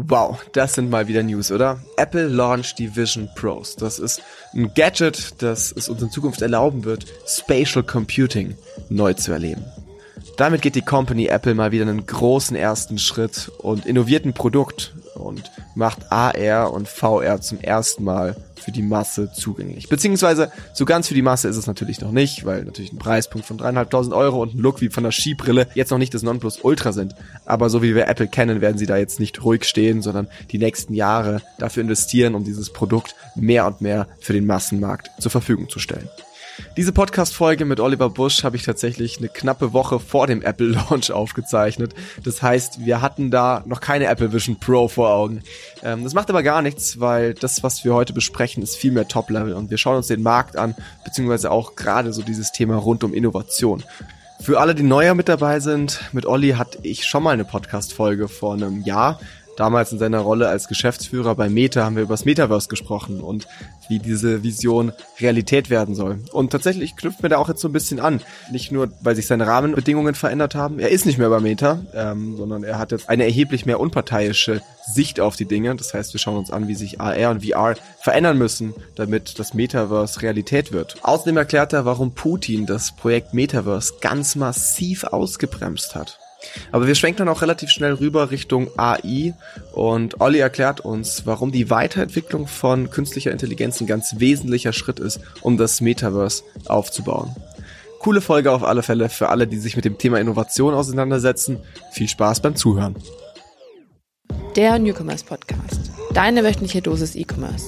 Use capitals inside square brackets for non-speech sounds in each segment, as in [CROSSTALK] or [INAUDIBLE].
Wow, das sind mal wieder News, oder? Apple launcht die Vision Pros. Das ist ein Gadget, das es uns in Zukunft erlauben wird, Spatial Computing neu zu erleben. Damit geht die Company Apple mal wieder einen großen ersten Schritt und innoviert ein Produkt und macht AR und VR zum ersten Mal für die Masse zugänglich. Beziehungsweise so ganz für die Masse ist es natürlich noch nicht, weil natürlich ein Preispunkt von dreieinhalbtausend Euro und ein Look wie von der Skibrille jetzt noch nicht das Nonplusultra sind. Aber so wie wir Apple kennen, werden sie da jetzt nicht ruhig stehen, sondern die nächsten Jahre dafür investieren, um dieses Produkt mehr und mehr für den Massenmarkt zur Verfügung zu stellen. Diese Podcast-Folge mit Oliver Busch habe ich tatsächlich eine knappe Woche vor dem Apple-Launch aufgezeichnet. Das heißt, wir hatten da noch keine Apple Vision Pro vor Augen. Ähm, das macht aber gar nichts, weil das, was wir heute besprechen, ist viel mehr Top-Level und wir schauen uns den Markt an, beziehungsweise auch gerade so dieses Thema rund um Innovation. Für alle, die neuer mit dabei sind, mit Olli hatte ich schon mal eine Podcast-Folge vor einem Jahr. Damals in seiner Rolle als Geschäftsführer bei Meta haben wir über das Metaverse gesprochen und wie diese Vision Realität werden soll. Und tatsächlich knüpft mir da auch jetzt so ein bisschen an. Nicht nur, weil sich seine Rahmenbedingungen verändert haben. Er ist nicht mehr bei Meta, ähm, sondern er hat jetzt eine erheblich mehr unparteiische Sicht auf die Dinge. Das heißt, wir schauen uns an, wie sich AR und VR verändern müssen, damit das Metaverse Realität wird. Außerdem erklärt er, warum Putin das Projekt Metaverse ganz massiv ausgebremst hat. Aber wir schwenken dann auch relativ schnell rüber Richtung AI und Olli erklärt uns, warum die Weiterentwicklung von künstlicher Intelligenz ein ganz wesentlicher Schritt ist, um das Metaverse aufzubauen. Coole Folge auf alle Fälle für alle, die sich mit dem Thema Innovation auseinandersetzen. Viel Spaß beim Zuhören. Der Newcomers Podcast. Deine wöchentliche Dosis E-Commerce.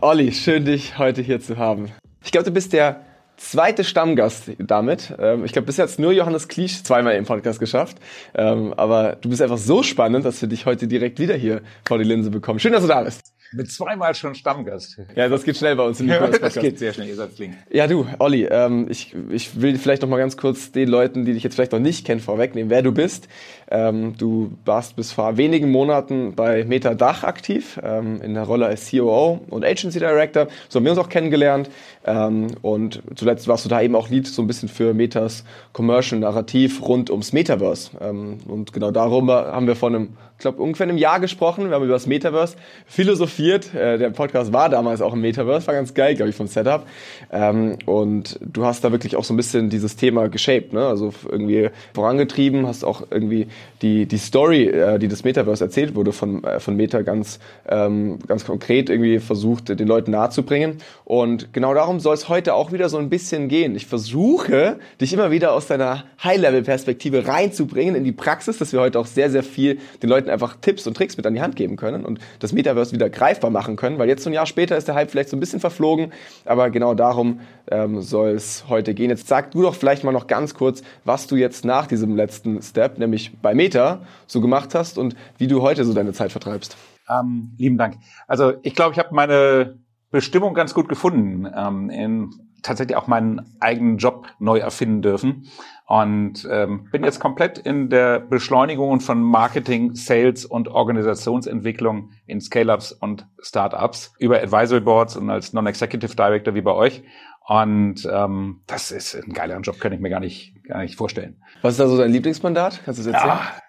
Olli, schön dich heute hier zu haben. Ich glaube, du bist der zweite Stammgast damit. Ähm, ich glaube, bisher hat nur Johannes Kliesch zweimal im Podcast geschafft. Ähm, aber du bist einfach so spannend, dass wir dich heute direkt wieder hier vor die Linse bekommen. Schön, dass du da bist. Mit zweimal schon Stammgast. Ja, das geht schnell bei uns im ja, [LAUGHS] Das geht sehr schnell, ihr seid flink. Ja, du, Olli, ähm, ich, ich will vielleicht noch mal ganz kurz den Leuten, die dich jetzt vielleicht noch nicht kennen, vorwegnehmen, wer du bist. Ähm, du warst bis vor wenigen Monaten bei Meta Dach aktiv, ähm, in der Rolle als COO und Agency Director. So haben wir uns auch kennengelernt. Ähm, und zuletzt warst du da eben auch Lead so ein bisschen für Metas Commercial Narrativ rund ums Metaverse. Ähm, und genau darüber haben wir vor einem glaube, ungefähr einem Jahr gesprochen. Wir haben über das Metaverse philosophiert. Äh, der Podcast war damals auch im Metaverse, war ganz geil, glaube ich, vom Setup. Ähm, und du hast da wirklich auch so ein bisschen dieses Thema geshaped, ne? Also irgendwie vorangetrieben, hast auch irgendwie die, die Story, äh, die das Metaverse erzählt wurde von, äh, von Meta ganz, ähm, ganz konkret irgendwie versucht, den Leuten nahezubringen. Und genau darum soll es heute auch wieder so ein bisschen gehen. Ich versuche, dich immer wieder aus deiner High-Level-Perspektive reinzubringen in die Praxis, dass wir heute auch sehr, sehr viel den Leuten einfach Tipps und Tricks mit an die Hand geben können und das Metaverse wieder greifbar machen können, weil jetzt so ein Jahr später ist der Hype vielleicht so ein bisschen verflogen, aber genau darum ähm, soll es heute gehen. Jetzt sag du doch vielleicht mal noch ganz kurz, was du jetzt nach diesem letzten Step, nämlich bei Meta, so gemacht hast und wie du heute so deine Zeit vertreibst. Ähm, lieben Dank. Also ich glaube, ich habe meine Bestimmung ganz gut gefunden, ähm, in tatsächlich auch meinen eigenen Job neu erfinden dürfen. Und ähm, bin jetzt komplett in der Beschleunigung von Marketing, Sales und Organisationsentwicklung in Scale-Ups und Startups über Advisory Boards und als Non-Executive Director wie bei euch. Und ähm, das ist ein geiler Job, kann ich mir gar nicht, gar nicht vorstellen. Was ist da so dein Lieblingsmandat? Kannst du das erzählen? Ja,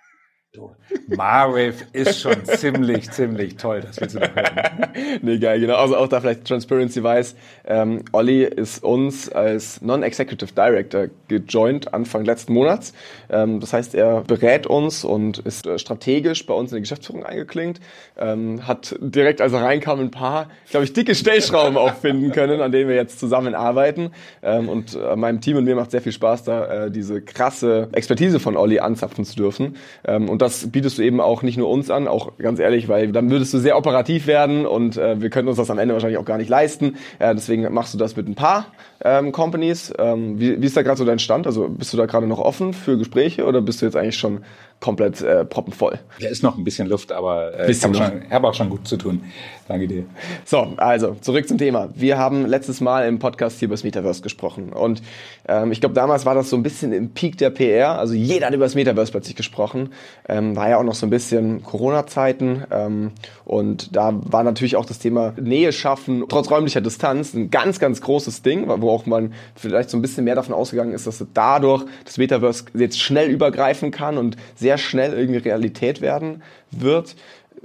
Du, Marwave ist schon [LAUGHS] ziemlich, ziemlich toll, das willst du doch hören. [LAUGHS] nee, geil, genau. Also auch da vielleicht Transparency weiß. Ähm, Olli ist uns als Non-Executive Director gejoint Anfang letzten Monats. Ähm, das heißt, er berät uns und ist äh, strategisch bei uns in die Geschäftsführung eingeklinkt. Ähm, hat direkt, als er reinkam, ein paar, glaube ich, dicke Stellschrauben auch finden können, an denen wir jetzt zusammenarbeiten. Ähm, und äh, meinem Team und mir macht sehr viel Spaß, da äh, diese krasse Expertise von Olli anzapfen zu dürfen. Ähm, und das bietest du eben auch nicht nur uns an, auch ganz ehrlich, weil dann würdest du sehr operativ werden und äh, wir können uns das am Ende wahrscheinlich auch gar nicht leisten. Äh, deswegen machst du das mit ein paar ähm, Companies. Ähm, wie, wie ist da gerade so dein Stand? Also bist du da gerade noch offen für Gespräche oder bist du jetzt eigentlich schon komplett äh, proppenvoll? Da ist noch ein bisschen Luft, aber äh, ich habe hab auch schon gut zu tun. Danke dir. So, also zurück zum Thema. Wir haben letztes Mal im Podcast hier über das Metaverse gesprochen und ähm, ich glaube, damals war das so ein bisschen im Peak der PR. Also jeder hat über das Metaverse plötzlich gesprochen. Ähm, war ja auch noch so ein bisschen Corona-Zeiten ähm, und da war natürlich auch das Thema Nähe schaffen trotz räumlicher Distanz ein ganz, ganz großes Ding, wo auch man vielleicht so ein bisschen mehr davon ausgegangen ist, dass dadurch das Metaverse jetzt schnell übergreifen kann und sehr sehr schnell irgendwie Realität werden wird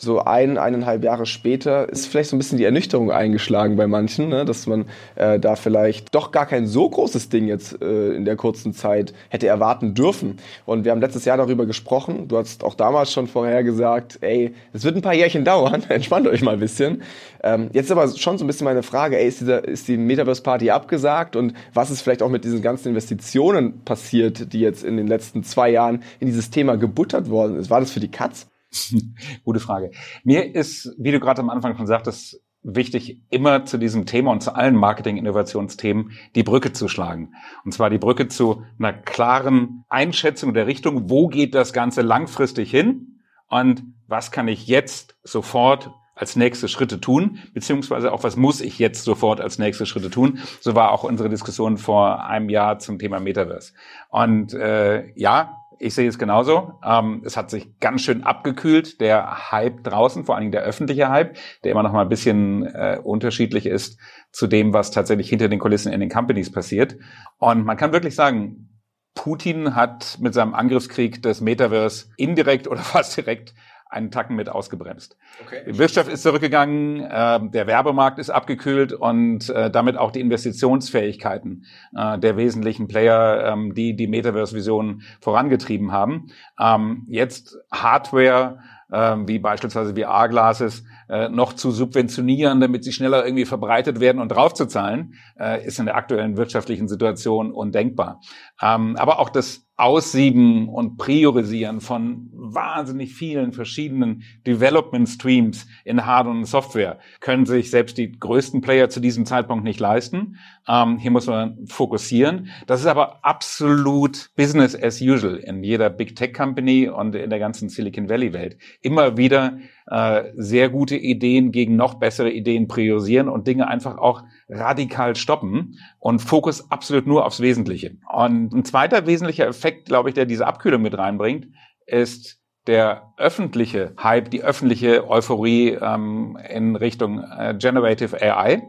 so ein, eineinhalb Jahre später ist vielleicht so ein bisschen die Ernüchterung eingeschlagen bei manchen, ne? dass man äh, da vielleicht doch gar kein so großes Ding jetzt äh, in der kurzen Zeit hätte erwarten dürfen. Und wir haben letztes Jahr darüber gesprochen. Du hast auch damals schon vorher gesagt, ey, es wird ein paar Jährchen [LAUGHS] dauern, entspannt euch mal ein bisschen. Ähm, jetzt aber schon so ein bisschen meine Frage, ey, ist, dieser, ist die Metaverse-Party abgesagt und was ist vielleicht auch mit diesen ganzen Investitionen passiert, die jetzt in den letzten zwei Jahren in dieses Thema gebuttert worden ist? War das für die Katz? [LAUGHS] Gute Frage. Mir ist, wie du gerade am Anfang schon sagtest, wichtig, immer zu diesem Thema und zu allen Marketing-Innovationsthemen die Brücke zu schlagen. Und zwar die Brücke zu einer klaren Einschätzung der Richtung, wo geht das Ganze langfristig hin und was kann ich jetzt sofort als nächste Schritte tun, beziehungsweise auch was muss ich jetzt sofort als nächste Schritte tun. So war auch unsere Diskussion vor einem Jahr zum Thema Metaverse. Und äh, ja, ich sehe es genauso. Ähm, es hat sich ganz schön abgekühlt, der Hype draußen, vor allen Dingen der öffentliche Hype, der immer noch mal ein bisschen äh, unterschiedlich ist zu dem, was tatsächlich hinter den Kulissen in den Companies passiert. Und man kann wirklich sagen, Putin hat mit seinem Angriffskrieg des Metaverse indirekt oder [LAUGHS] fast direkt einen Tacken mit ausgebremst. Okay. Die Wirtschaft ist zurückgegangen, äh, der Werbemarkt ist abgekühlt und äh, damit auch die Investitionsfähigkeiten äh, der wesentlichen Player, ähm, die die Metaverse-Vision vorangetrieben haben. Ähm, jetzt Hardware, ähm, wie beispielsweise VR-Glasses, äh, noch zu subventionieren, damit sie schneller irgendwie verbreitet werden und draufzuzahlen, äh, ist in der aktuellen wirtschaftlichen Situation undenkbar. Ähm, aber auch das Aussieben und Priorisieren von wahnsinnig vielen verschiedenen Development Streams in Hardware und Software können sich selbst die größten Player zu diesem Zeitpunkt nicht leisten. Ähm, hier muss man fokussieren. Das ist aber absolut Business as usual in jeder Big Tech Company und in der ganzen Silicon Valley Welt. Immer wieder äh, sehr gute Ideen gegen noch bessere Ideen priorisieren und Dinge einfach auch radikal stoppen und Fokus absolut nur aufs Wesentliche. Und ein zweiter wesentlicher Effekt, glaube ich, der diese Abkühlung mit reinbringt, ist der öffentliche Hype, die öffentliche Euphorie ähm, in Richtung äh, Generative AI.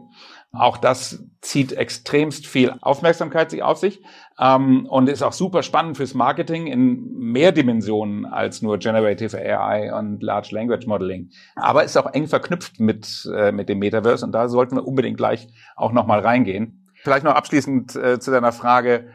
Auch das zieht extremst viel Aufmerksamkeit auf sich ähm, und ist auch super spannend fürs Marketing in mehr Dimensionen als nur Generative AI und Large Language Modeling. Aber ist auch eng verknüpft mit, äh, mit dem Metaverse und da sollten wir unbedingt gleich auch nochmal reingehen. Vielleicht noch abschließend äh, zu deiner Frage,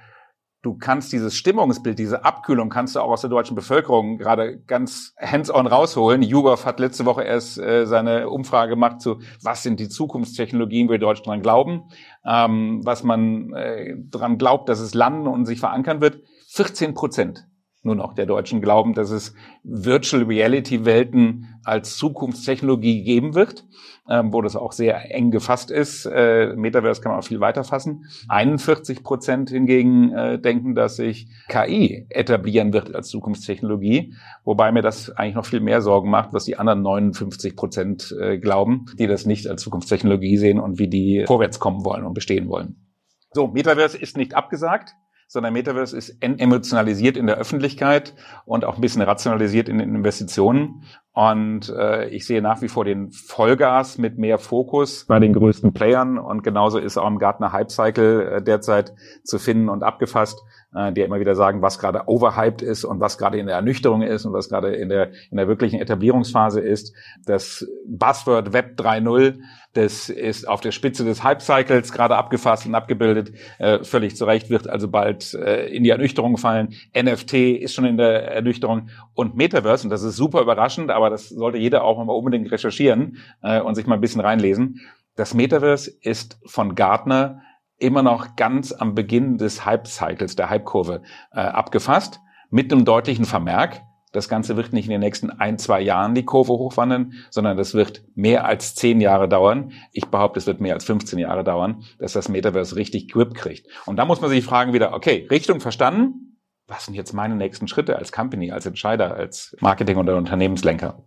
du kannst dieses Stimmungsbild, diese Abkühlung kannst du auch aus der deutschen Bevölkerung gerade ganz hands-on rausholen. YouGov hat letzte Woche erst äh, seine Umfrage gemacht zu, was sind die Zukunftstechnologien, wo die Deutschen dran glauben, ähm, was man äh, dran glaubt, dass es landen und sich verankern wird. 14 Prozent nur noch der Deutschen glauben, dass es Virtual Reality Welten als Zukunftstechnologie geben wird, ähm, wo das auch sehr eng gefasst ist. Äh, Metaverse kann man auch viel weiter fassen. 41 Prozent hingegen äh, denken, dass sich KI etablieren wird als Zukunftstechnologie, wobei mir das eigentlich noch viel mehr Sorgen macht, was die anderen 59 Prozent äh, glauben, die das nicht als Zukunftstechnologie sehen und wie die vorwärts kommen wollen und bestehen wollen. So, Metaverse ist nicht abgesagt sondern Metaverse ist emotionalisiert in der Öffentlichkeit und auch ein bisschen rationalisiert in den Investitionen. Und äh, ich sehe nach wie vor den Vollgas mit mehr Fokus bei den größten Playern. Und genauso ist auch im Gartner Hype Cycle äh, derzeit zu finden und abgefasst, äh, die immer wieder sagen, was gerade overhyped ist und was gerade in der Ernüchterung ist und was gerade in der, in der wirklichen Etablierungsphase ist. Das Buzzword Web 3.0, das ist auf der Spitze des Hype Cycles gerade abgefasst und abgebildet. Äh, völlig zu Recht wird also bald äh, in die Ernüchterung fallen. NFT ist schon in der Ernüchterung und Metaverse, und das ist super überraschend, aber aber das sollte jeder auch mal unbedingt recherchieren äh, und sich mal ein bisschen reinlesen. Das Metaverse ist von Gartner immer noch ganz am Beginn des Hype-Cycles, der Hype-Kurve äh, abgefasst, mit einem deutlichen Vermerk. Das Ganze wird nicht in den nächsten ein, zwei Jahren die Kurve hochwandern, sondern das wird mehr als zehn Jahre dauern. Ich behaupte, es wird mehr als 15 Jahre dauern, dass das Metaverse richtig Grip kriegt. Und da muss man sich fragen wieder, okay, Richtung verstanden, was sind jetzt meine nächsten Schritte als Company, als Entscheider, als Marketing- oder Unternehmenslenker?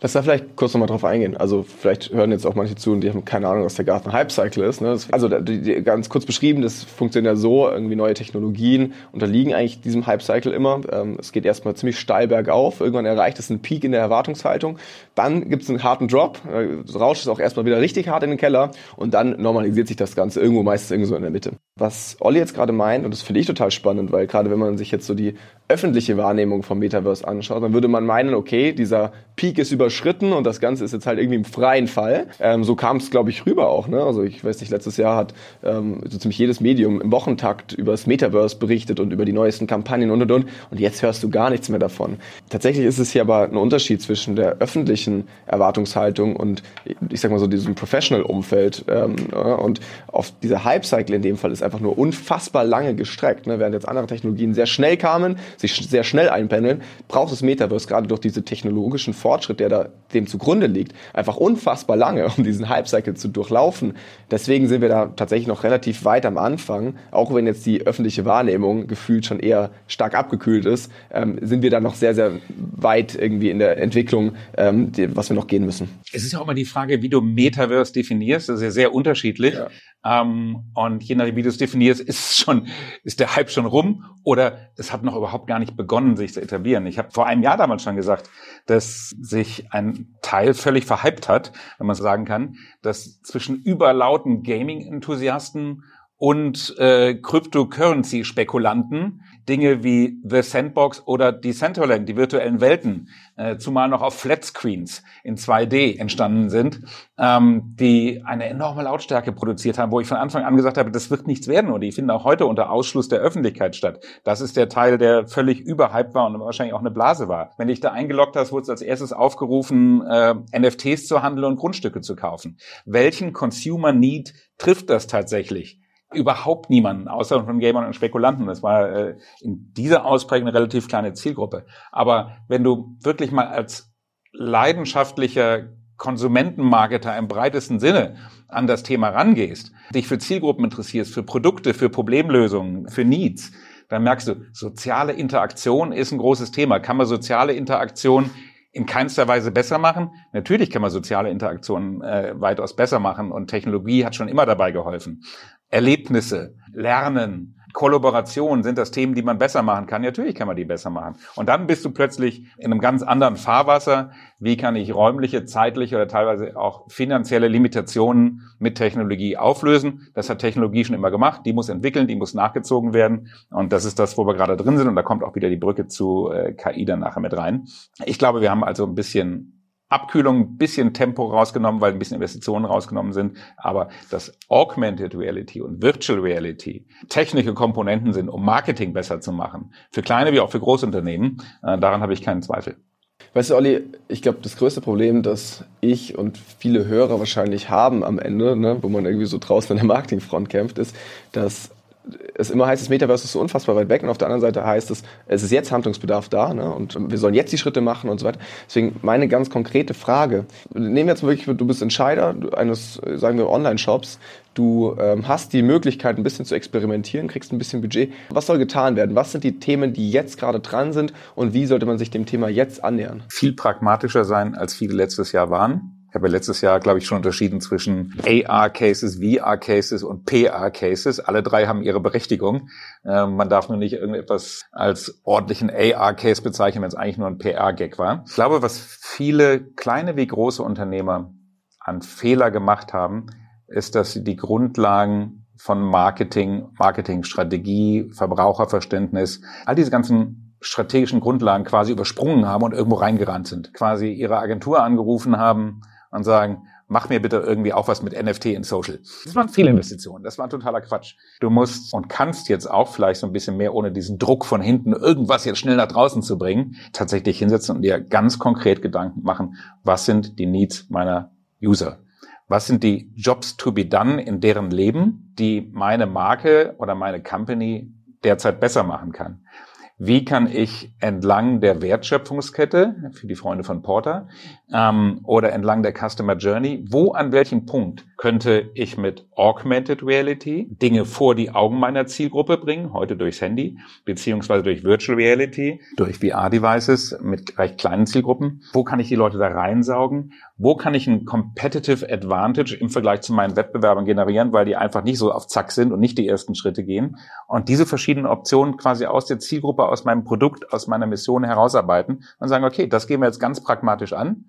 Lass da vielleicht kurz nochmal drauf eingehen. Also vielleicht hören jetzt auch manche zu und die haben keine Ahnung, was der Gartner Hype Cycle ist. Ne? Also die, die, ganz kurz beschrieben, das funktioniert ja so, irgendwie neue Technologien unterliegen eigentlich diesem Hype Cycle immer. Ähm, es geht erstmal ziemlich steil bergauf, irgendwann erreicht es einen Peak in der Erwartungshaltung, dann gibt es einen harten Drop, äh, rauscht es auch erstmal wieder richtig hart in den Keller und dann normalisiert sich das Ganze irgendwo meistens irgendwo in der Mitte. Was Olli jetzt gerade meint, und das finde ich total spannend, weil gerade wenn man sich jetzt so die öffentliche Wahrnehmung vom Metaverse anschaut, dann würde man meinen, okay, dieser Peak ist überschritten und das Ganze ist jetzt halt irgendwie im freien Fall. Ähm, so kam es, glaube ich, rüber auch. Ne? Also ich weiß nicht, letztes Jahr hat ähm, so ziemlich jedes Medium im Wochentakt über das Metaverse berichtet und über die neuesten Kampagnen und und und. Und jetzt hörst du gar nichts mehr davon. Tatsächlich ist es hier aber ein Unterschied zwischen der öffentlichen Erwartungshaltung und ich sag mal so diesem Professional-Umfeld. Ähm, und auf dieser Hype-Cycle in dem Fall ist einfach nur unfassbar lange gestreckt. Ne? Während jetzt andere Technologien sehr schnell kamen, sich sehr schnell einpendeln, braucht das Metaverse gerade durch diese technologischen Fortschritt, der da dem zugrunde liegt, einfach unfassbar lange, um diesen Hype-Cycle zu durchlaufen. Deswegen sind wir da tatsächlich noch relativ weit am Anfang, auch wenn jetzt die öffentliche Wahrnehmung gefühlt schon eher stark abgekühlt ist, ähm, sind wir da noch sehr, sehr weit irgendwie in der Entwicklung, ähm, die, was wir noch gehen müssen. Es ist ja auch immer die Frage, wie du Metaverse definierst. Das ist ja sehr unterschiedlich. Ja. Ähm, und je nachdem, wie du es definierst, ist schon, ist der Hype schon rum oder es hat noch überhaupt gar nicht begonnen, sich zu etablieren. Ich habe vor einem Jahr damals schon gesagt, dass sich ein Teil völlig verhypt hat, wenn man sagen kann, dass zwischen überlauten Gaming-Enthusiasten und äh, Cryptocurrency-Spekulanten Dinge wie The Sandbox oder Decentraland, die virtuellen Welten, äh, zumal noch auf Flatscreens in 2D entstanden sind, ähm, die eine enorme Lautstärke produziert haben, wo ich von Anfang an gesagt habe, das wird nichts werden und die finden auch heute unter Ausschluss der Öffentlichkeit statt. Das ist der Teil, der völlig überhyped war und wahrscheinlich auch eine Blase war. Wenn dich da eingeloggt hast, wurde es als erstes aufgerufen, äh, NFTs zu handeln und Grundstücke zu kaufen. Welchen Consumer Need trifft das tatsächlich? Überhaupt niemanden, außer von Gamern und Spekulanten. Das war äh, in dieser Ausprägung eine relativ kleine Zielgruppe. Aber wenn du wirklich mal als leidenschaftlicher Konsumentenmarketer im breitesten Sinne an das Thema rangehst, dich für Zielgruppen interessierst, für Produkte, für Problemlösungen, für Needs, dann merkst du, soziale Interaktion ist ein großes Thema. Kann man soziale Interaktion in keinster Weise besser machen. Natürlich kann man soziale Interaktionen äh, weitaus besser machen und Technologie hat schon immer dabei geholfen. Erlebnisse, Lernen, Kollaboration, sind das Themen, die man besser machen kann? Natürlich kann man die besser machen. Und dann bist du plötzlich in einem ganz anderen Fahrwasser. Wie kann ich räumliche, zeitliche oder teilweise auch finanzielle Limitationen mit Technologie auflösen? Das hat Technologie schon immer gemacht. Die muss entwickeln, die muss nachgezogen werden. Und das ist das, wo wir gerade drin sind. Und da kommt auch wieder die Brücke zu äh, KI dann nachher mit rein. Ich glaube, wir haben also ein bisschen Abkühlung ein bisschen Tempo rausgenommen, weil ein bisschen Investitionen rausgenommen sind. Aber dass Augmented Reality und Virtual Reality technische Komponenten sind, um Marketing besser zu machen, für kleine wie auch für Großunternehmen, äh, daran habe ich keinen Zweifel. Weißt du, Olli, ich glaube, das größte Problem, das ich und viele Hörer wahrscheinlich haben am Ende, ne, wo man irgendwie so draußen an der Marketingfront kämpft, ist, dass es immer heißt, das Metaverse ist so unfassbar weit weg und auf der anderen Seite heißt es, es ist jetzt Handlungsbedarf da ne? und wir sollen jetzt die Schritte machen und so weiter. Deswegen meine ganz konkrete Frage, nehmen wir jetzt wirklich, du bist Entscheider eines, sagen wir, Online-Shops, du ähm, hast die Möglichkeit, ein bisschen zu experimentieren, kriegst ein bisschen Budget. Was soll getan werden? Was sind die Themen, die jetzt gerade dran sind und wie sollte man sich dem Thema jetzt annähern? Viel pragmatischer sein, als viele letztes Jahr waren ich habe letztes Jahr, glaube ich, schon unterschieden zwischen AR-Cases, VR-Cases und PR-Cases. Alle drei haben ihre Berechtigung. Äh, man darf nur nicht irgendetwas als ordentlichen AR-Case bezeichnen, wenn es eigentlich nur ein PR-Gag war. Ich glaube, was viele kleine wie große Unternehmer an Fehler gemacht haben, ist, dass sie die Grundlagen von Marketing, Marketingstrategie, Verbraucherverständnis, all diese ganzen strategischen Grundlagen quasi übersprungen haben und irgendwo reingerannt sind. Quasi ihre Agentur angerufen haben, und sagen, mach mir bitte irgendwie auch was mit NFT in Social. Das waren viele Investitionen. Das war totaler Quatsch. Du musst und kannst jetzt auch vielleicht so ein bisschen mehr ohne diesen Druck von hinten irgendwas jetzt schnell nach draußen zu bringen, tatsächlich hinsetzen und dir ganz konkret Gedanken machen, was sind die Needs meiner User? Was sind die Jobs to be done in deren Leben, die meine Marke oder meine Company derzeit besser machen kann? Wie kann ich entlang der Wertschöpfungskette für die Freunde von Porter ähm, oder entlang der Customer Journey, wo an welchem Punkt könnte ich mit Augmented Reality Dinge vor die Augen meiner Zielgruppe bringen, heute durchs Handy, beziehungsweise durch Virtual Reality, durch VR-Devices mit recht kleinen Zielgruppen. Wo kann ich die Leute da reinsaugen? Wo kann ich ein Competitive Advantage im Vergleich zu meinen Wettbewerbern generieren, weil die einfach nicht so auf Zack sind und nicht die ersten Schritte gehen? Und diese verschiedenen Optionen quasi aus der Zielgruppe, aus meinem Produkt, aus meiner Mission herausarbeiten und sagen, okay, das gehen wir jetzt ganz pragmatisch an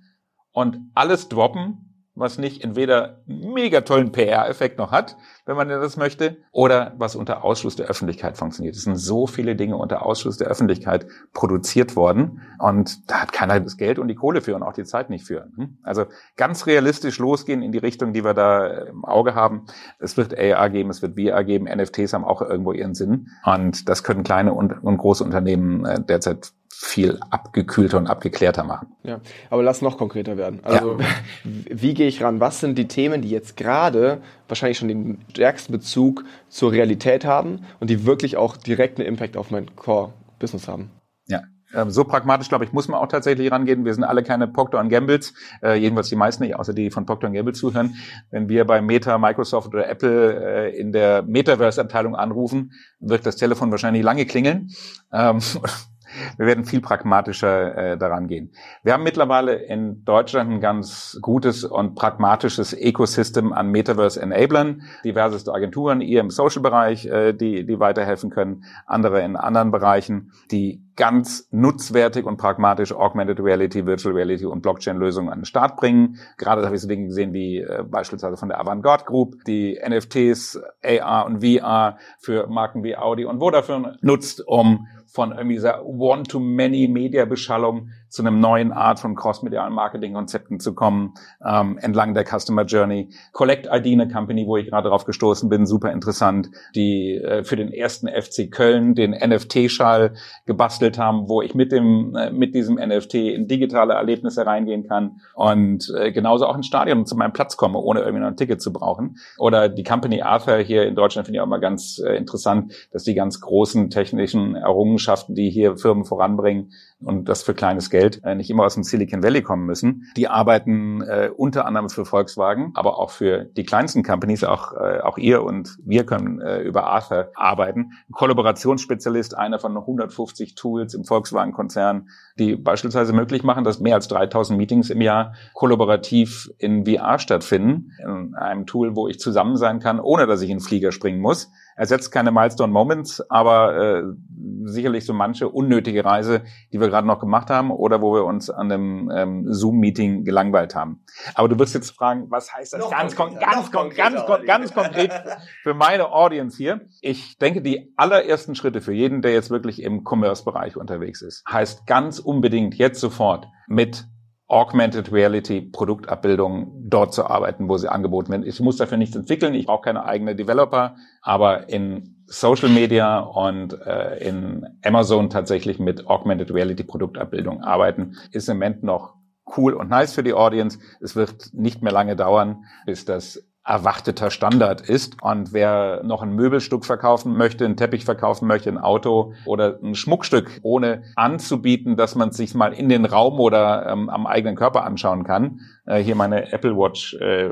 und alles droppen, was nicht entweder mega tollen PR-Effekt noch hat, wenn man das möchte, oder was unter Ausschluss der Öffentlichkeit funktioniert. Es sind so viele Dinge unter Ausschluss der Öffentlichkeit produziert worden und da hat keiner das Geld und die Kohle für und auch die Zeit nicht für. Hm? Also ganz realistisch losgehen in die Richtung, die wir da im Auge haben. Es wird AR geben, es wird VR geben, NFTs haben auch irgendwo ihren Sinn und das können kleine und, und große Unternehmen äh, derzeit viel abgekühlter und abgeklärter machen. Ja, aber lass noch konkreter werden. Also ja. [LAUGHS] wie gehe ich ran? Was sind die Themen, die jetzt gerade wahrscheinlich schon den stärksten Bezug zur Realität haben und die wirklich auch direkt einen Impact auf mein Core-Business haben? Ja, ähm, so pragmatisch, glaube ich, muss man auch tatsächlich rangehen. Wir sind alle keine Procter Gambles, äh, jedenfalls die meisten nicht, außer die von Procter Gamble zuhören. Wenn wir bei Meta, Microsoft oder Apple äh, in der Metaverse-Abteilung anrufen, wird das Telefon wahrscheinlich lange klingeln. Ähm, [LAUGHS] wir werden viel pragmatischer äh, daran gehen. Wir haben mittlerweile in Deutschland ein ganz gutes und pragmatisches Ecosystem an Metaverse-Enablern, diverseste Agenturen, ihr im Social-Bereich, äh, die, die weiterhelfen können, andere in anderen Bereichen, die ganz nutzwertig und pragmatisch Augmented Reality, Virtual Reality und Blockchain-Lösungen an den Start bringen. Gerade habe ich so Dinge gesehen wie äh, beispielsweise von der Avantgarde Group, die NFTs, AR und VR für Marken wie Audi und Vodafone nutzt, um von irgendwie dieser One-to-Many-Media-Beschallung zu einem neuen Art von cross-medialen Marketing-Konzepten zu kommen, ähm, entlang der Customer Journey. Collect ID, eine Company, wo ich gerade drauf gestoßen bin, super interessant, die äh, für den ersten FC Köln den NFT-Schall gebastelt haben, wo ich mit dem äh, mit diesem NFT in digitale Erlebnisse reingehen kann und äh, genauso auch ins Stadion zu meinem Platz komme, ohne irgendwie noch ein Ticket zu brauchen. Oder die Company Arthur hier in Deutschland finde ich auch mal ganz äh, interessant, dass die ganz großen technischen Errungenschaften, die hier Firmen voranbringen, und das für kleines Geld äh, nicht immer aus dem Silicon Valley kommen müssen. Die arbeiten äh, unter anderem für Volkswagen, aber auch für die kleinsten Companies, auch, äh, auch ihr und wir können äh, über Arthur arbeiten. Ein Kollaborationsspezialist, einer von 150 Tools im Volkswagen-Konzern, die beispielsweise möglich machen, dass mehr als 3000 Meetings im Jahr kollaborativ in VR stattfinden, in einem Tool, wo ich zusammen sein kann, ohne dass ich in den Flieger springen muss ersetzt keine Milestone Moments, aber äh, sicherlich so manche unnötige Reise, die wir gerade noch gemacht haben oder wo wir uns an einem ähm, Zoom-Meeting gelangweilt haben. Aber du wirst jetzt fragen, was heißt das ganz, kon ganz, kon ganz, kon ganz [LAUGHS] konkret für meine Audience hier? Ich denke, die allerersten Schritte für jeden, der jetzt wirklich im Commerce-Bereich unterwegs ist, heißt ganz unbedingt jetzt sofort mit Augmented Reality Produktabbildung dort zu arbeiten, wo sie angeboten werden. Ich muss dafür nichts entwickeln, ich brauche keine eigene Developer, aber in Social Media und äh, in Amazon tatsächlich mit Augmented Reality Produktabbildung arbeiten, ist im Moment noch cool und nice für die Audience. Es wird nicht mehr lange dauern, bis das erwarteter Standard ist. Und wer noch ein Möbelstück verkaufen möchte, einen Teppich verkaufen möchte, ein Auto oder ein Schmuckstück, ohne anzubieten, dass man es sich mal in den Raum oder ähm, am eigenen Körper anschauen kann. Äh, hier meine Apple Watch. Äh,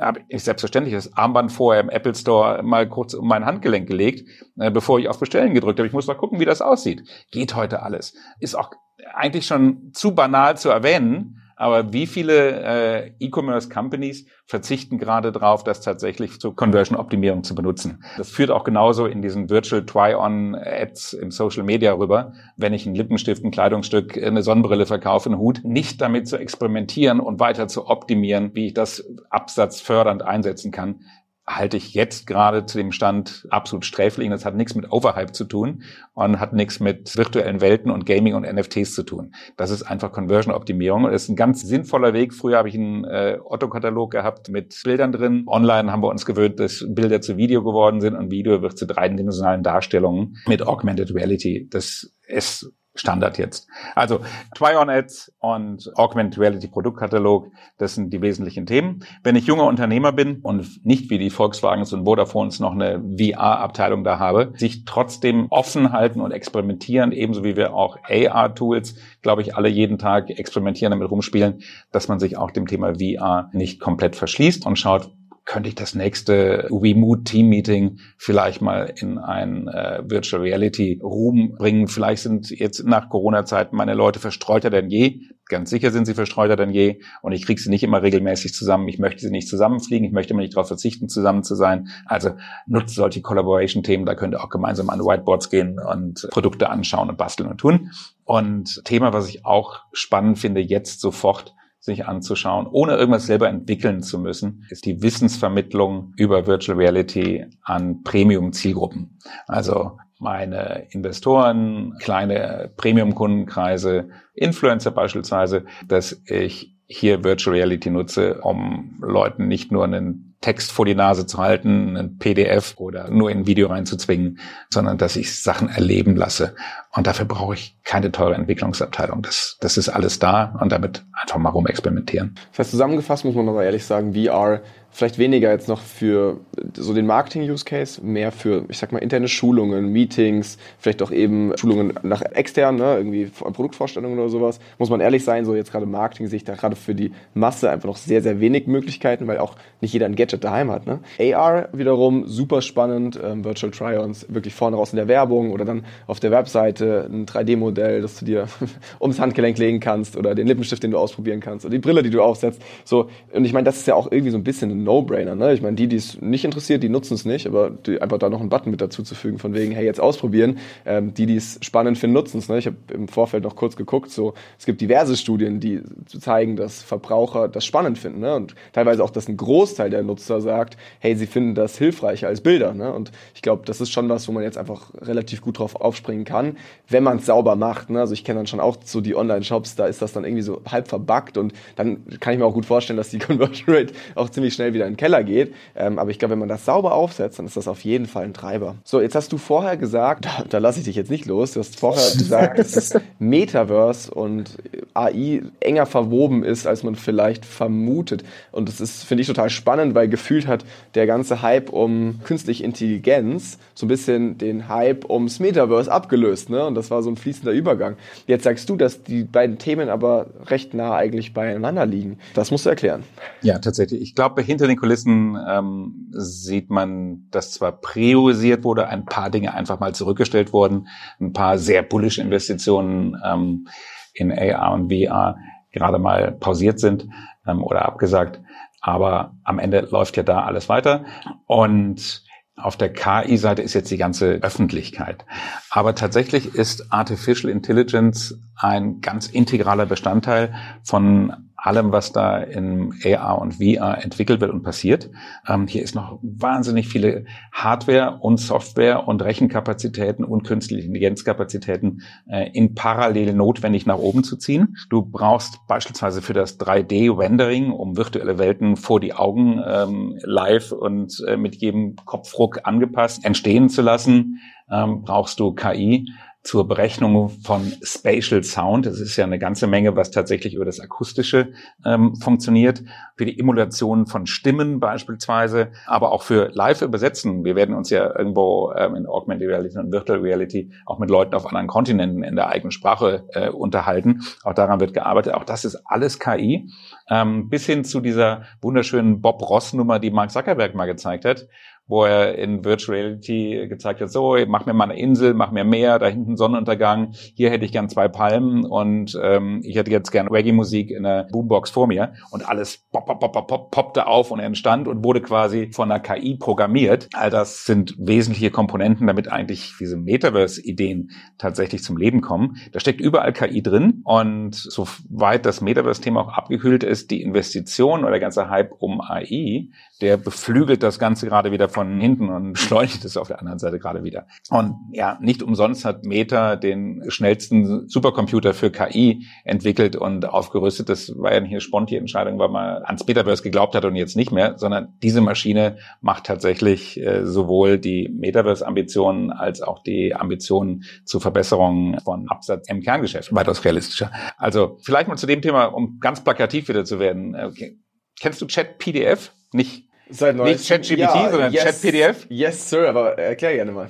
habe ich selbstverständlich das Armband vorher im Apple Store mal kurz um mein Handgelenk gelegt, äh, bevor ich auf Bestellen gedrückt habe. Ich muss mal gucken, wie das aussieht. Geht heute alles. Ist auch eigentlich schon zu banal zu erwähnen, aber wie viele äh, E-Commerce-Companies verzichten gerade darauf, das tatsächlich zur Conversion-Optimierung zu benutzen? Das führt auch genauso in diesen Virtual Try-On-Ads im Social Media rüber. Wenn ich einen Lippenstift, ein Kleidungsstück, eine Sonnenbrille verkaufe, einen Hut, nicht damit zu experimentieren und weiter zu optimieren, wie ich das absatzfördernd einsetzen kann, halte ich jetzt gerade zu dem Stand absolut sträflich. Das hat nichts mit Overhype zu tun und hat nichts mit virtuellen Welten und Gaming und NFTs zu tun. Das ist einfach Conversion-Optimierung und ist ein ganz sinnvoller Weg. Früher habe ich einen äh, Otto-Katalog gehabt mit Bildern drin. Online haben wir uns gewöhnt, dass Bilder zu Video geworden sind und Video wird zu dreidimensionalen Darstellungen mit Augmented Reality. Das ist Standard jetzt. Also Try-on-Ads und Augmented Reality Produktkatalog, das sind die wesentlichen Themen. Wenn ich junger Unternehmer bin und nicht wie die Volkswagens und Vodafones noch eine VR-Abteilung da habe, sich trotzdem offen halten und experimentieren, ebenso wie wir auch AR-Tools, glaube ich, alle jeden Tag experimentieren, damit rumspielen, dass man sich auch dem Thema VR nicht komplett verschließt und schaut, könnte ich das nächste WeMood Team Meeting vielleicht mal in ein äh, Virtual Reality Room bringen. Vielleicht sind jetzt nach Corona-Zeiten meine Leute verstreuter denn je. Ganz sicher sind sie verstreuter denn je. Und ich kriege sie nicht immer regelmäßig zusammen. Ich möchte sie nicht zusammenfliegen. Ich möchte immer nicht darauf verzichten, zusammen zu sein. Also nutzt solche Collaboration-Themen. Da könnt ihr auch gemeinsam an Whiteboards gehen und Produkte anschauen und basteln und tun. Und Thema, was ich auch spannend finde, jetzt sofort sich anzuschauen, ohne irgendwas selber entwickeln zu müssen, ist die Wissensvermittlung über Virtual Reality an Premium-Zielgruppen. Also meine Investoren, kleine Premium-Kundenkreise, Influencer beispielsweise, dass ich hier Virtual Reality nutze, um Leuten nicht nur einen Text vor die Nase zu halten, ein PDF oder nur in ein Video reinzuzwingen, sondern dass ich Sachen erleben lasse. Und dafür brauche ich keine teure Entwicklungsabteilung. Das, das ist alles da und damit einfach mal rumexperimentieren. Das heißt, zusammengefasst muss man aber ehrlich sagen, VR vielleicht weniger jetzt noch für so den Marketing-Use-Case, mehr für, ich sag mal, interne Schulungen, Meetings, vielleicht auch eben Schulungen nach extern, ne, irgendwie Produktvorstellungen oder sowas. Muss man ehrlich sein, so jetzt gerade Marketing sehe ich da gerade für die Masse einfach noch sehr, sehr wenig Möglichkeiten, weil auch nicht jeder ein Gadget daheim hat. Ne? AR wiederum super spannend, ähm, Virtual Try-Ons wirklich vorne raus in der Werbung oder dann auf der Webseite ein 3D-Modell, das du dir [LAUGHS] ums Handgelenk legen kannst oder den Lippenstift, den du ausprobieren kannst oder die Brille, die du aufsetzt. So, und ich meine, das ist ja auch irgendwie so ein bisschen ein No-Brainer. Ne? Ich meine, die, die es nicht interessiert, die nutzen es nicht, aber die, einfach da noch einen Button mit dazu zu fügen, von wegen, hey, jetzt ausprobieren. Ähm, die, die es spannend finden, nutzen es. Ne? Ich habe im Vorfeld noch kurz geguckt, so es gibt diverse Studien, die zeigen, dass Verbraucher das spannend finden. Ne? Und teilweise auch, dass ein Großteil der Nutzer sagt, hey, sie finden das hilfreicher als Bilder. Ne? Und ich glaube, das ist schon was, wo man jetzt einfach relativ gut drauf aufspringen kann, wenn man es sauber macht. Ne? Also ich kenne dann schon auch so die Online-Shops, da ist das dann irgendwie so halb verbuggt und dann kann ich mir auch gut vorstellen, dass die [LAUGHS] Conversion Rate auch ziemlich schnell wieder in den Keller geht. Ähm, aber ich glaube, wenn man das sauber aufsetzt, dann ist das auf jeden Fall ein Treiber. So, jetzt hast du vorher gesagt, da, da lasse ich dich jetzt nicht los, du hast vorher [LAUGHS] gesagt, dass das Metaverse und AI enger verwoben ist, als man vielleicht vermutet. Und das ist, finde ich, total spannend, weil gefühlt hat der ganze Hype um künstliche Intelligenz so ein bisschen den Hype ums Metaverse abgelöst. Ne? Und das war so ein fließender Übergang. Jetzt sagst du, dass die beiden Themen aber recht nah eigentlich beieinander liegen. Das musst du erklären. Ja, tatsächlich. Ich glaube, hinter den Kulissen ähm, sieht man, dass zwar priorisiert wurde, ein paar Dinge einfach mal zurückgestellt wurden, ein paar sehr bullish Investitionen ähm, in AR und VR gerade mal pausiert sind ähm, oder abgesagt. Aber am Ende läuft ja da alles weiter. Und auf der KI-Seite ist jetzt die ganze Öffentlichkeit. Aber tatsächlich ist Artificial Intelligence ein ganz integraler Bestandteil von allem, was da in AR und VR entwickelt wird und passiert. Ähm, hier ist noch wahnsinnig viele Hardware und Software und Rechenkapazitäten und künstliche Intelligenzkapazitäten äh, in parallel notwendig nach oben zu ziehen. Du brauchst beispielsweise für das 3D-Rendering, um virtuelle Welten vor die Augen ähm, live und äh, mit jedem Kopfruck angepasst entstehen zu lassen, ähm, brauchst du KI zur Berechnung von Spatial Sound. Das ist ja eine ganze Menge, was tatsächlich über das Akustische ähm, funktioniert. Für die Emulation von Stimmen beispielsweise, aber auch für Live-Übersetzen. Wir werden uns ja irgendwo ähm, in Augmented Reality und Virtual Reality auch mit Leuten auf anderen Kontinenten in der eigenen Sprache äh, unterhalten. Auch daran wird gearbeitet. Auch das ist alles KI. Ähm, bis hin zu dieser wunderschönen Bob Ross-Nummer, die Mark Zuckerberg mal gezeigt hat, wo er in Virtual Reality gezeigt hat, so, mach mir mal eine Insel, mach mir Meer, da hinten Sonnenuntergang, hier hätte ich gern zwei Palmen und ähm, ich hätte jetzt gern Reggae-Musik in einer Boombox vor mir und alles pop, pop, pop, pop, pop, poppte auf und entstand und wurde quasi von einer KI programmiert. All das sind wesentliche Komponenten, damit eigentlich diese Metaverse-Ideen tatsächlich zum Leben kommen. Da steckt überall KI drin und soweit das Metaverse-Thema auch abgekühlt ist, die Investition oder der ganze Hype um AI, der beflügelt das Ganze gerade wieder von hinten und [LAUGHS] beschleunigt es auf der anderen Seite gerade wieder. Und ja, nicht umsonst hat Meta den schnellsten Supercomputer für KI entwickelt und aufgerüstet. Das war ja nicht eine spontane Entscheidung, weil man ans Metaverse geglaubt hat und jetzt nicht mehr, sondern diese Maschine macht tatsächlich äh, sowohl die Metaverse-Ambitionen als auch die Ambitionen zur Verbesserung von Absatz im Kerngeschäft weitaus realistischer. Also vielleicht mal zu dem Thema, um ganz plakativ wieder zu werden. Okay. Kennst du Chat PDF? Nicht Seit Nicht ChatGPT, ja, sondern yes, ChatPDF? Yes, Sir, aber erklär gerne mal.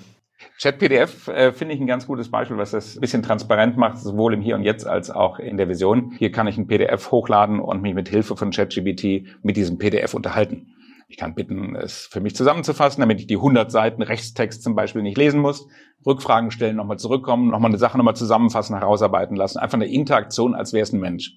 ChatPDF äh, finde ich ein ganz gutes Beispiel, was das ein bisschen transparent macht, sowohl im Hier und Jetzt als auch in der Vision. Hier kann ich ein PDF hochladen und mich mit Hilfe von ChatGPT mit diesem PDF unterhalten. Ich kann bitten, es für mich zusammenzufassen, damit ich die 100 Seiten Rechtstext zum Beispiel nicht lesen muss. Rückfragen stellen, nochmal zurückkommen, nochmal eine Sache nochmal zusammenfassen, herausarbeiten lassen. Einfach eine Interaktion, als wäre es ein Mensch.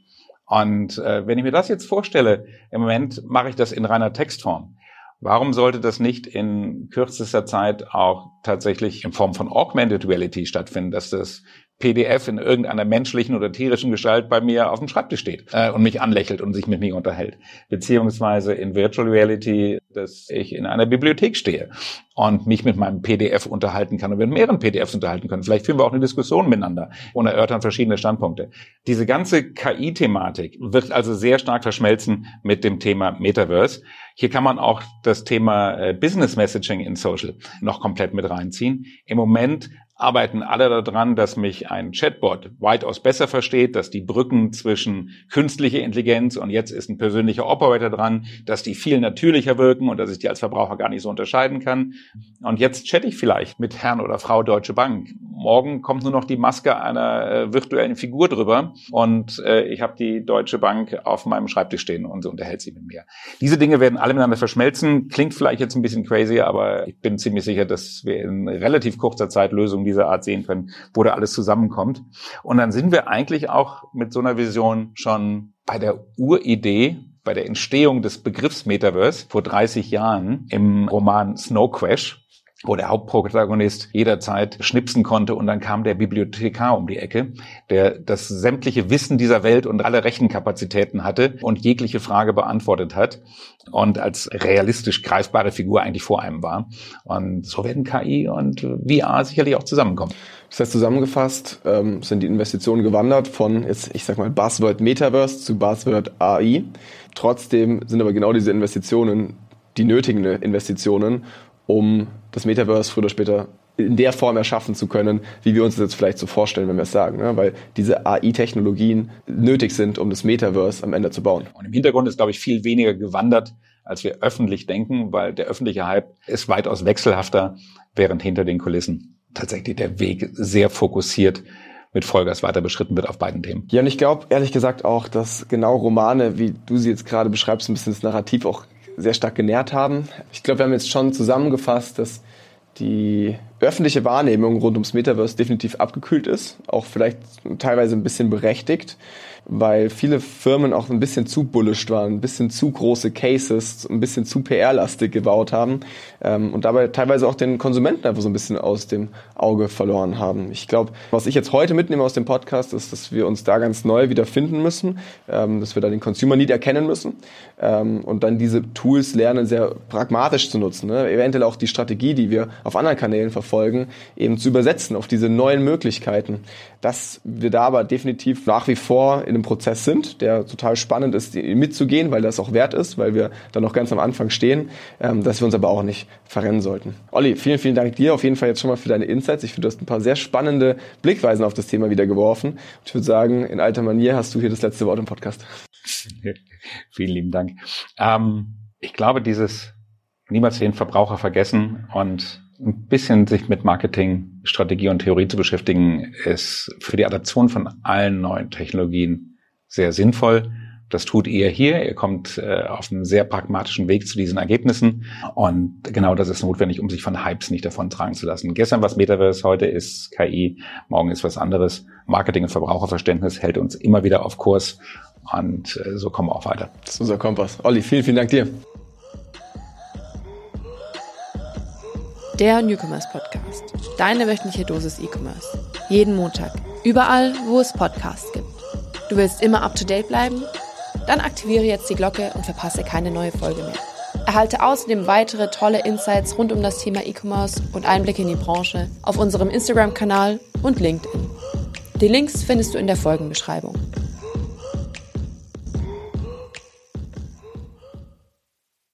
Und äh, wenn ich mir das jetzt vorstelle, im Moment mache ich das in reiner Textform. Warum sollte das nicht in kürzester Zeit auch tatsächlich in Form von Augmented Reality stattfinden, dass das PDF in irgendeiner menschlichen oder tierischen Gestalt bei mir auf dem Schreibtisch steht äh, und mich anlächelt und sich mit mir unterhält. Beziehungsweise in Virtual Reality, dass ich in einer Bibliothek stehe und mich mit meinem PDF unterhalten kann und mit mehreren PDFs unterhalten können. Vielleicht führen wir auch eine Diskussion miteinander und erörtern verschiedene Standpunkte. Diese ganze KI-Thematik wird also sehr stark verschmelzen mit dem Thema Metaverse. Hier kann man auch das Thema äh, Business Messaging in Social noch komplett mit reinziehen. Im Moment arbeiten alle daran, dass mich ein Chatbot weitaus besser versteht, dass die Brücken zwischen künstlicher Intelligenz und jetzt ist ein persönlicher Operator dran, dass die viel natürlicher wirken und dass ich die als Verbraucher gar nicht so unterscheiden kann. Und jetzt chatte ich vielleicht mit Herrn oder Frau Deutsche Bank. Morgen kommt nur noch die Maske einer äh, virtuellen Figur drüber und äh, ich habe die Deutsche Bank auf meinem Schreibtisch stehen und sie unterhält sich mit mir. Diese Dinge werden alle miteinander verschmelzen. Klingt vielleicht jetzt ein bisschen crazy, aber ich bin ziemlich sicher, dass wir in relativ kurzer Zeit Lösungen dieser Art sehen können, wo da alles zusammenkommt. Und dann sind wir eigentlich auch mit so einer Vision schon bei der Uridee, bei der Entstehung des Begriffs Metaverse vor 30 Jahren im Roman Snow Crash wo der Hauptprotagonist jederzeit schnipsen konnte und dann kam der Bibliothekar um die Ecke, der das sämtliche Wissen dieser Welt und alle Rechenkapazitäten hatte und jegliche Frage beantwortet hat und als realistisch greifbare Figur eigentlich vor einem war. Und so werden KI und VR sicherlich auch zusammenkommen. Das heißt, zusammengefasst ähm, sind die Investitionen gewandert von, jetzt, ich sag mal, Buzzword Metaverse zu Buzzword AI. Trotzdem sind aber genau diese Investitionen die nötigen Investitionen, um das Metaverse früher oder später in der Form erschaffen zu können, wie wir uns das jetzt vielleicht so vorstellen, wenn wir es sagen. Ne? Weil diese AI-Technologien nötig sind, um das Metaverse am Ende zu bauen. Und im Hintergrund ist, glaube ich, viel weniger gewandert, als wir öffentlich denken, weil der öffentliche Hype ist weitaus wechselhafter, während hinter den Kulissen tatsächlich der Weg sehr fokussiert mit Vollgas weiter beschritten wird auf beiden Themen. Ja, und ich glaube ehrlich gesagt auch, dass genau Romane, wie du sie jetzt gerade beschreibst, ein bisschen das Narrativ auch sehr stark genährt haben. Ich glaube, wir haben jetzt schon zusammengefasst, dass die öffentliche Wahrnehmung rund ums Metaverse definitiv abgekühlt ist, auch vielleicht teilweise ein bisschen berechtigt weil viele Firmen auch ein bisschen zu bullish waren, ein bisschen zu große Cases, ein bisschen zu PR-lastig gebaut haben ähm, und dabei teilweise auch den Konsumenten einfach so ein bisschen aus dem Auge verloren haben. Ich glaube, was ich jetzt heute mitnehme aus dem Podcast, ist, dass wir uns da ganz neu wieder finden müssen, ähm, dass wir da den Consumer Need erkennen müssen ähm, und dann diese Tools lernen, sehr pragmatisch zu nutzen. Ne? Eventuell auch die Strategie, die wir auf anderen Kanälen verfolgen, eben zu übersetzen auf diese neuen Möglichkeiten. Dass wir da aber definitiv nach wie vor in einem Prozess sind, der total spannend ist, mitzugehen, weil das auch wert ist, weil wir da noch ganz am Anfang stehen, ähm, dass wir uns aber auch nicht verrennen sollten. Olli, vielen, vielen Dank dir auf jeden Fall jetzt schon mal für deine Insights. Ich finde, du hast ein paar sehr spannende Blickweisen auf das Thema wieder geworfen. Ich würde sagen, in alter Manier hast du hier das letzte Wort im Podcast. [LAUGHS] Vielen lieben Dank. Ähm, ich glaube, dieses niemals den Verbraucher vergessen und ein bisschen sich mit Marketing, Strategie und Theorie zu beschäftigen, ist für die Adaption von allen neuen Technologien sehr sinnvoll. Das tut ihr hier. Ihr kommt äh, auf einem sehr pragmatischen Weg zu diesen Ergebnissen. Und genau das ist notwendig, um sich von Hypes nicht davon tragen zu lassen. Gestern was Metaverse, heute ist KI, morgen ist was anderes. Marketing und Verbraucherverständnis hält uns immer wieder auf Kurs. Und äh, so kommen wir auch weiter. Das ist unser Kompass. Olli, vielen, vielen Dank dir. Der Newcomers Podcast. Deine wöchentliche Dosis E-Commerce. Jeden Montag. Überall, wo es Podcasts gibt. Du willst immer up to date bleiben? Dann aktiviere jetzt die Glocke und verpasse keine neue Folge mehr. Erhalte außerdem weitere tolle Insights rund um das Thema E-Commerce und Einblicke in die Branche auf unserem Instagram-Kanal und LinkedIn. Die Links findest du in der Folgenbeschreibung.